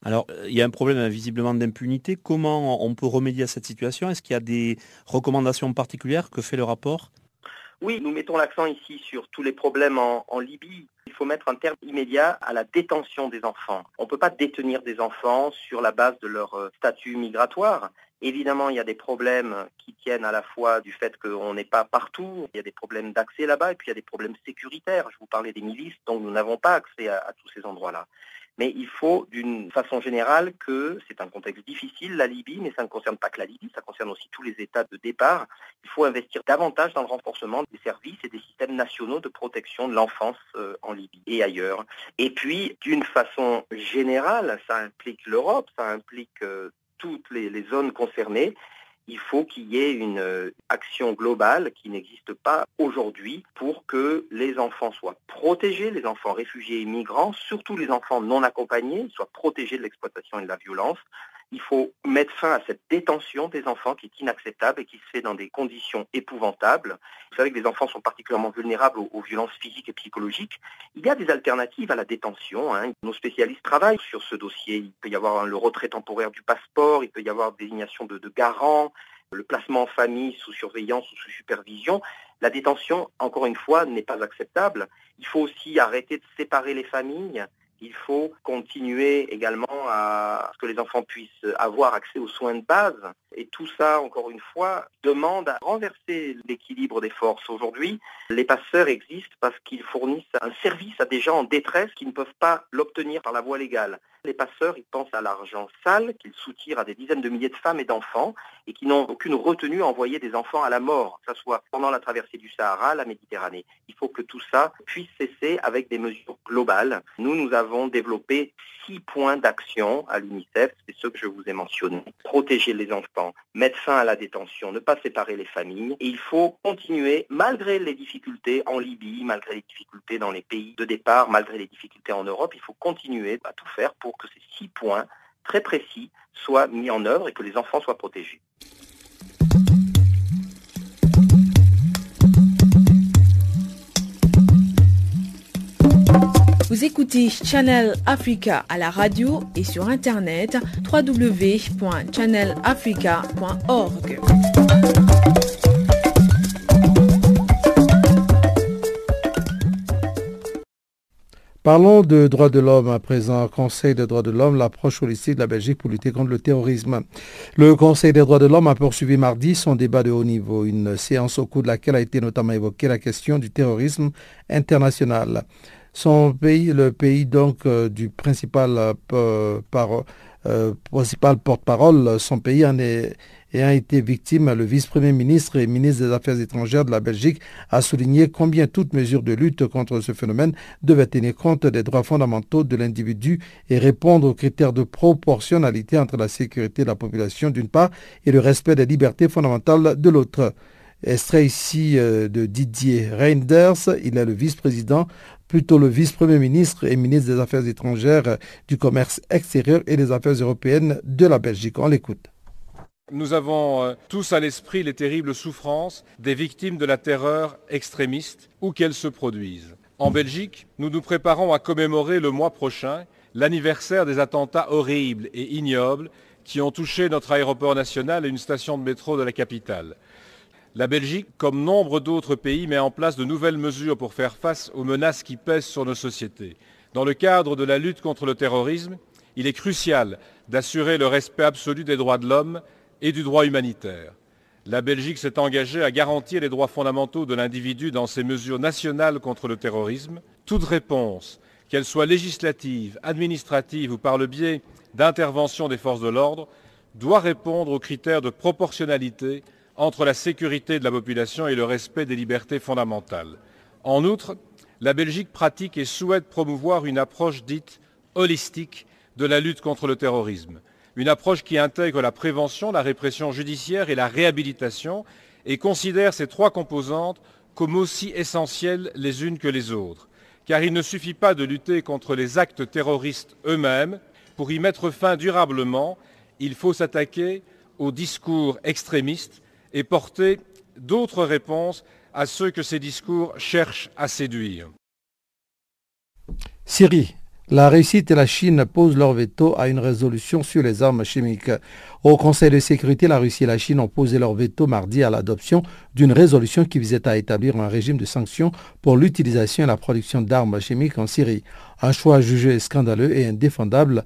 V: Alors, euh, il y a un problème visiblement d'impunité. Comment on peut remédier à cette situation? Est-ce qu'il y a des recommandations particulières que fait le rapport?
U: Oui, nous mettons l'accent ici sur tous les problèmes en, Libye. Il faut mettre un terme immédiat à la détention des enfants. On ne peut pas détenir des enfants sur la base de leur euh, statut migratoire. Évidemment, il y a des problèmes qui tiennent à la fois du fait qu'on n'est pas partout, il y a des problèmes d'accès là-bas, et puis il y a des problèmes sécuritaires. Je vous parlais des milices, donc nous n'avons pas accès à tous ces endroits-là. Mais il faut, d'une façon générale, que c'est un contexte difficile, la Libye, mais ça ne concerne pas que la Libye, ça concerne aussi tous les États de départ. Il faut investir davantage dans le renforcement des services et des systèmes nationaux de protection de l'enfance euh, en Libye et ailleurs. Et puis, d'une façon générale, ça implique l'Europe, ça implique euh, toutes les zones concernées il faut qu'il y ait une euh, action globale qui n'existe pas aujourd'hui pour que les enfants soient protégés, les enfants réfugiés et migrants, surtout les enfants non accompagnés, soient protégés de l'exploitation et de la violence. Il faut mettre fin à cette détention des enfants qui est inacceptable et qui se fait dans des conditions épouvantables. Vous savez que les enfants sont particulièrement vulnérables aux, violences physiques et psychologiques. Il y a des alternatives à la détention. Hein. Nos spécialistes travaillent sur ce dossier. Il peut y avoir le retrait temporaire du passeport, il peut y avoir désignation de, de garants, le placement en famille sous surveillance ou sous supervision. La détention, encore une fois, n'est pas acceptable. Il faut aussi arrêter de séparer les familles. Il faut continuer également à ce que les enfants puissent avoir accès aux soins de base Et tout ça, encore une fois, demande à renverser l'équilibre des forces. Aujourd'hui, les passeurs existent parce qu'ils fournissent un service à des gens en détresse qui ne peuvent pas l'obtenir par la voie légale. Les passeurs, ils pensent à l'argent sale qu'ils soutirent à des dizaines de milliers de femmes et d'enfants et qui n'ont aucune retenue à envoyer des enfants à la mort, que ce soit pendant la traversée du Sahara, la Méditerranée. Il faut que tout ça puisse cesser avec des mesures globales. Nous, nous avons développé six points d'action à l'UNICEF, c'est ce que je vous ai mentionné. Protéger les enfants, mettre fin à la détention, ne pas séparer les familles. Et il faut continuer, malgré les difficultés en Libye, malgré les difficultés dans les pays de départ, malgré les difficultés en Europe, il faut continuer à tout faire pour que ces six points très précis soient mis en œuvre et que les enfants soient protégés.
B: Vous écoutez Channel Africa à la radio et sur internet www.channelafrica.org.
D: Parlons de droits de l'homme à présent. Conseil des droits de l'homme, l'approche holistique de la Belgique pour lutter contre le terrorisme. Le Conseil des droits de l'homme a poursuivi mardi son débat de haut niveau, une séance au cours de laquelle a été notamment évoquée la question du terrorisme international. Son pays, le pays donc euh, du euh, euh, principal porte-parole, son pays en est ayant été victime, le vice-premier ministre et ministre des Affaires étrangères de la Belgique a souligné combien toute mesure de lutte contre ce phénomène devait tenir compte des droits fondamentaux de l'individu et répondre aux critères de proportionnalité entre la sécurité de la population d'une part et le respect des libertés fondamentales de l'autre. Extrait ici de Didier Reinders, il est le vice-président plutôt le vice-premier ministre et ministre des Affaires étrangères, du commerce extérieur et des Affaires européennes de la Belgique. On l'écoute.
W: Nous avons euh, tous à l'esprit les terribles souffrances des victimes de la terreur extrémiste, où qu'elles se produisent. En Belgique, nous nous préparons à commémorer le mois prochain l'anniversaire des attentats horribles et ignobles qui ont touché notre aéroport national et une station de métro de la capitale. La Belgique, comme nombre d'autres pays, met en place de nouvelles mesures pour faire face aux menaces qui pèsent sur nos sociétés. Dans le cadre de la lutte contre le terrorisme, il est crucial d'assurer le respect absolu des droits de l'homme et du droit humanitaire. La Belgique s'est engagée à garantir les droits fondamentaux de l'individu dans ses mesures nationales contre le terrorisme. Toute réponse, qu'elle soit législative, administrative ou par le biais d'intervention des forces de l'ordre, doit répondre aux critères de proportionnalité entre la sécurité de la population et le respect des libertés fondamentales. En outre, la Belgique pratique et souhaite promouvoir une approche dite holistique de la lutte contre le terrorisme une approche qui intègre la prévention, la répression judiciaire et la réhabilitation et considère ces trois composantes comme aussi essentielles les unes que les autres. Car il ne suffit pas de lutter contre les actes terroristes eux-mêmes. Pour y mettre fin durablement, il faut s'attaquer aux discours extrémistes et porter d'autres réponses à ceux que ces discours cherchent à séduire.
D: Syrie, la Russie et la Chine posent leur veto à une résolution sur les armes chimiques. Au Conseil de sécurité, la Russie et la Chine ont posé leur veto mardi à l'adoption d'une résolution qui visait à établir un régime de sanctions pour l'utilisation et la production d'armes chimiques en Syrie. Un choix jugé scandaleux et indéfendable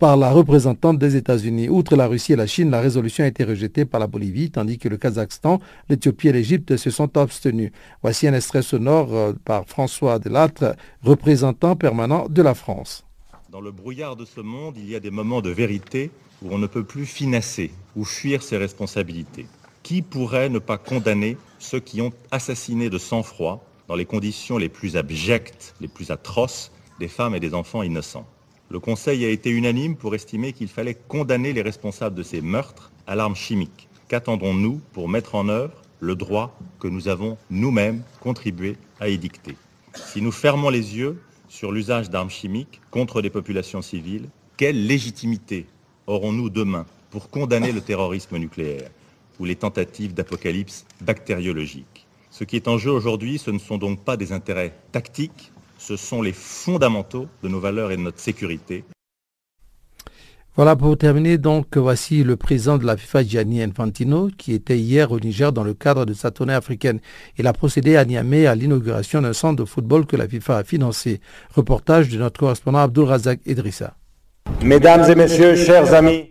D: par la représentante des États-Unis. Outre la Russie et la Chine, la résolution a été rejetée par la Bolivie, tandis que le Kazakhstan, l'Éthiopie et l'Égypte se sont abstenus. Voici un extrait sonore euh, par François Delattre, représentant permanent de la France.
X: Dans le brouillard de ce monde, il y a des moments de vérité où on ne peut plus finasser ou fuir ses responsabilités. Qui pourrait ne pas condamner ceux qui ont assassiné de sang-froid, dans les conditions les plus abjectes, les plus atroces, des femmes et des enfants innocents? Le Conseil a été unanime pour estimer qu'il fallait condamner les responsables de ces meurtres à l'arme chimique. Qu'attendons-nous pour mettre en œuvre le droit que nous avons nous-mêmes contribué à édicter? Si nous fermons les yeux sur l'usage d'armes chimiques contre des populations civiles, quelle légitimité aurons-nous demain pour condamner le terrorisme nucléaire ou les tentatives d'apocalypse bactériologique? Ce qui est en jeu aujourd'hui, ce ne sont donc pas des intérêts tactiques ce sont les fondamentaux de nos valeurs et de notre sécurité.
D: Voilà pour terminer, donc voici le président de la FIFA, Gianni Infantino, qui était hier au Niger dans le cadre de sa tournée africaine. Il a procédé à Niamey à l'inauguration d'un centre de football que la FIFA a financé. Reportage de notre correspondant Abdul Razak Idrissa.
Y: Mesdames et messieurs, chers amis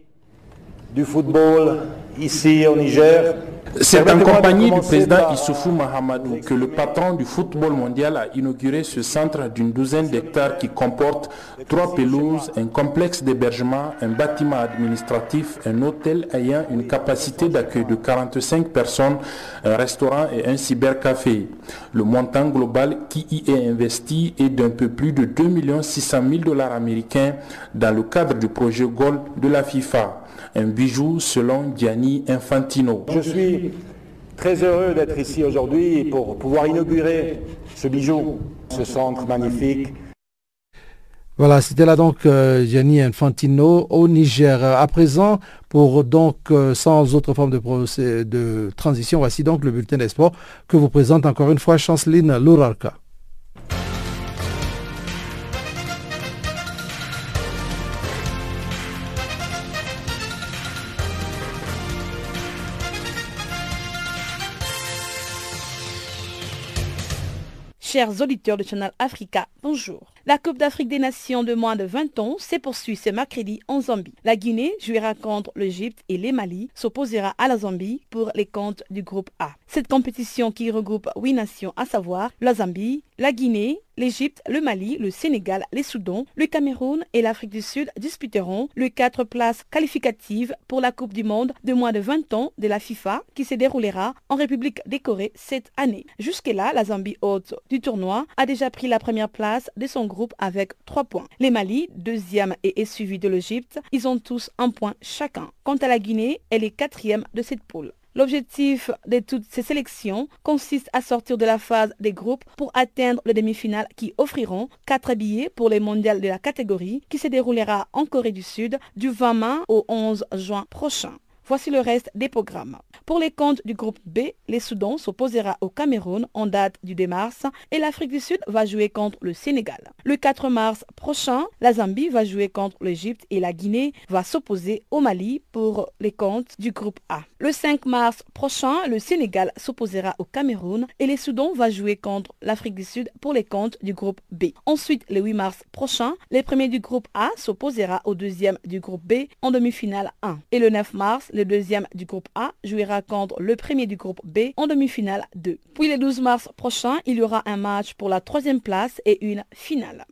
Y: du football,
Z: ici au Niger,
N: c'est en compagnie du président Issoufou Mahamadou que le patron du football mondial a inauguré ce centre d'une douzaine d'hectares qui comporte trois pelouses, un complexe d'hébergement, un bâtiment administratif, un hôtel ayant une capacité d'accueil de 45 personnes, un restaurant et un cybercafé. Le montant global qui y est investi est d'un peu plus de 2 600 000 dollars américains dans le cadre du projet Gold de la FIFA un bijou selon Gianni Infantino.
Z: Je suis très heureux d'être ici aujourd'hui pour pouvoir inaugurer ce bijou, ce centre magnifique.
D: Voilà, c'était là donc euh, Gianni Infantino au Niger. À présent, pour donc euh, sans autre forme de, de transition, voici donc le bulletin des sports que vous présente encore une fois Chanceline Lourarka.
S: Chers auditeurs de Channel Africa, bonjour. La Coupe d'Afrique des Nations de moins de 20 ans s'est poursuit ce mercredi en Zambie. La Guinée jouera contre l'Égypte et les Mali s'opposera à la Zambie pour les comptes du groupe A. Cette compétition qui regroupe huit nations, à savoir la Zambie, la Guinée, l'Égypte, le Mali, le Sénégal, les Soudans, le Cameroun et l'Afrique du Sud disputeront les quatre places qualificatives pour la Coupe du Monde de moins de 20 ans de la FIFA qui se déroulera en République des Corées cette année. Jusque-là, la Zambie hôte du tournoi a déjà pris la première place de son groupe avec trois points. Les Mali, deuxième et est suivi de l'Égypte, ils ont tous un point chacun. Quant à la Guinée, elle est quatrième de cette poule. L'objectif de toutes ces sélections consiste à sortir de la phase des groupes pour atteindre les demi-finales qui offriront quatre billets pour les mondiales de la catégorie qui se déroulera en Corée du Sud du 20 mai au 11 juin prochain. Voici le reste des programmes. Pour les comptes du groupe B, les Soudans s'opposera au Cameroun en date du 2 mars et l'Afrique du Sud va jouer contre le Sénégal. Le 4 mars prochain, la Zambie va jouer contre l'Égypte et la Guinée va s'opposer au Mali pour les comptes du groupe A. Le 5 mars prochain, le Sénégal s'opposera au Cameroun et les Soudans va jouer contre l'Afrique du Sud pour les comptes du groupe B. Ensuite, le 8 mars prochain, les premiers du groupe A s'opposera au deuxième du groupe B en demi-finale 1. Et le 9 mars, le deuxième du groupe A jouera contre le premier du groupe B en demi-finale 2. Puis le 12 mars prochain, il y aura un match pour la troisième place et une finale.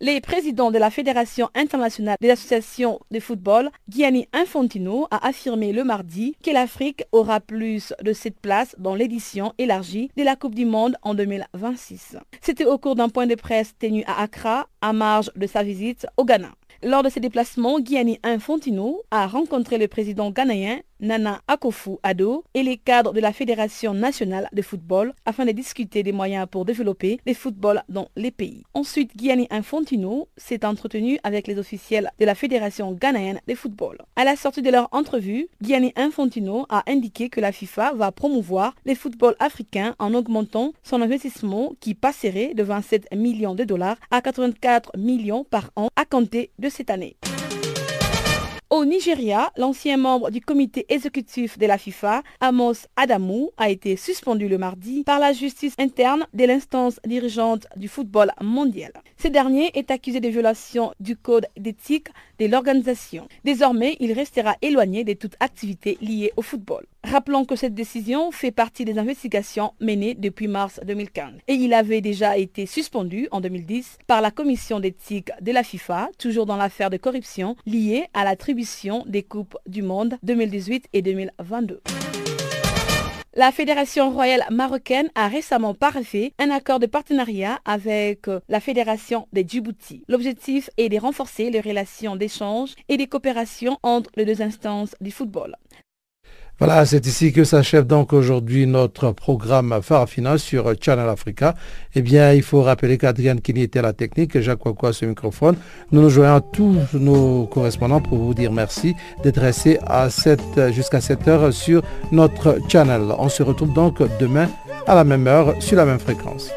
S: Les présidents de la Fédération internationale des associations de football, Gianni Infantino, a affirmé le mardi que l'Afrique aura plus de cette place dans l'édition élargie de la Coupe du Monde en 2026. C'était au cours d'un point de presse tenu à Accra, à marge de sa visite au Ghana. Lors de ses déplacements, Gianni Infantino a rencontré le président ghanéen Nana Akofu Ado et les cadres de la Fédération nationale de football afin de discuter des moyens pour développer le football dans les pays. Ensuite, Gianni Infantino s'est entretenu avec les officiels de la Fédération ghanéenne de football. À la sortie de leur entrevue, Gianni Infantino a indiqué que la FIFA va promouvoir le football africain en augmentant son investissement qui passerait de 27 millions de dollars à 84 millions par an à compter de cette année. Au Nigeria, l'ancien membre du comité exécutif de la FIFA, Amos Adamou, a été suspendu le mardi par la justice interne de l'instance dirigeante du football mondial. Ce dernier est accusé de violation du code d'éthique de l'organisation. Désormais, il restera éloigné de toute activité liée au football. Rappelons que cette décision fait partie des investigations menées depuis mars 2015 et il avait déjà été suspendu en 2010 par la commission d'éthique de la FIFA, toujours dans l'affaire de corruption liée à l'attribution des Coupes du Monde 2018 et 2022. La Fédération royale marocaine a récemment parfait un accord de partenariat avec la Fédération de Djibouti. L'objectif est de renforcer les relations d'échange et de coopération entre les deux instances du football.
D: Voilà, c'est ici que s'achève donc aujourd'hui notre programme Farafina sur Channel Africa. Eh bien, il faut rappeler qu'Adrienne Kini était la technique, Jacques Kwakwa ce microphone. Nous nous joignons à tous nos correspondants pour vous dire merci d'être restés à jusqu'à 7 heures sur notre channel. On se retrouve donc demain à la même heure sur la même fréquence.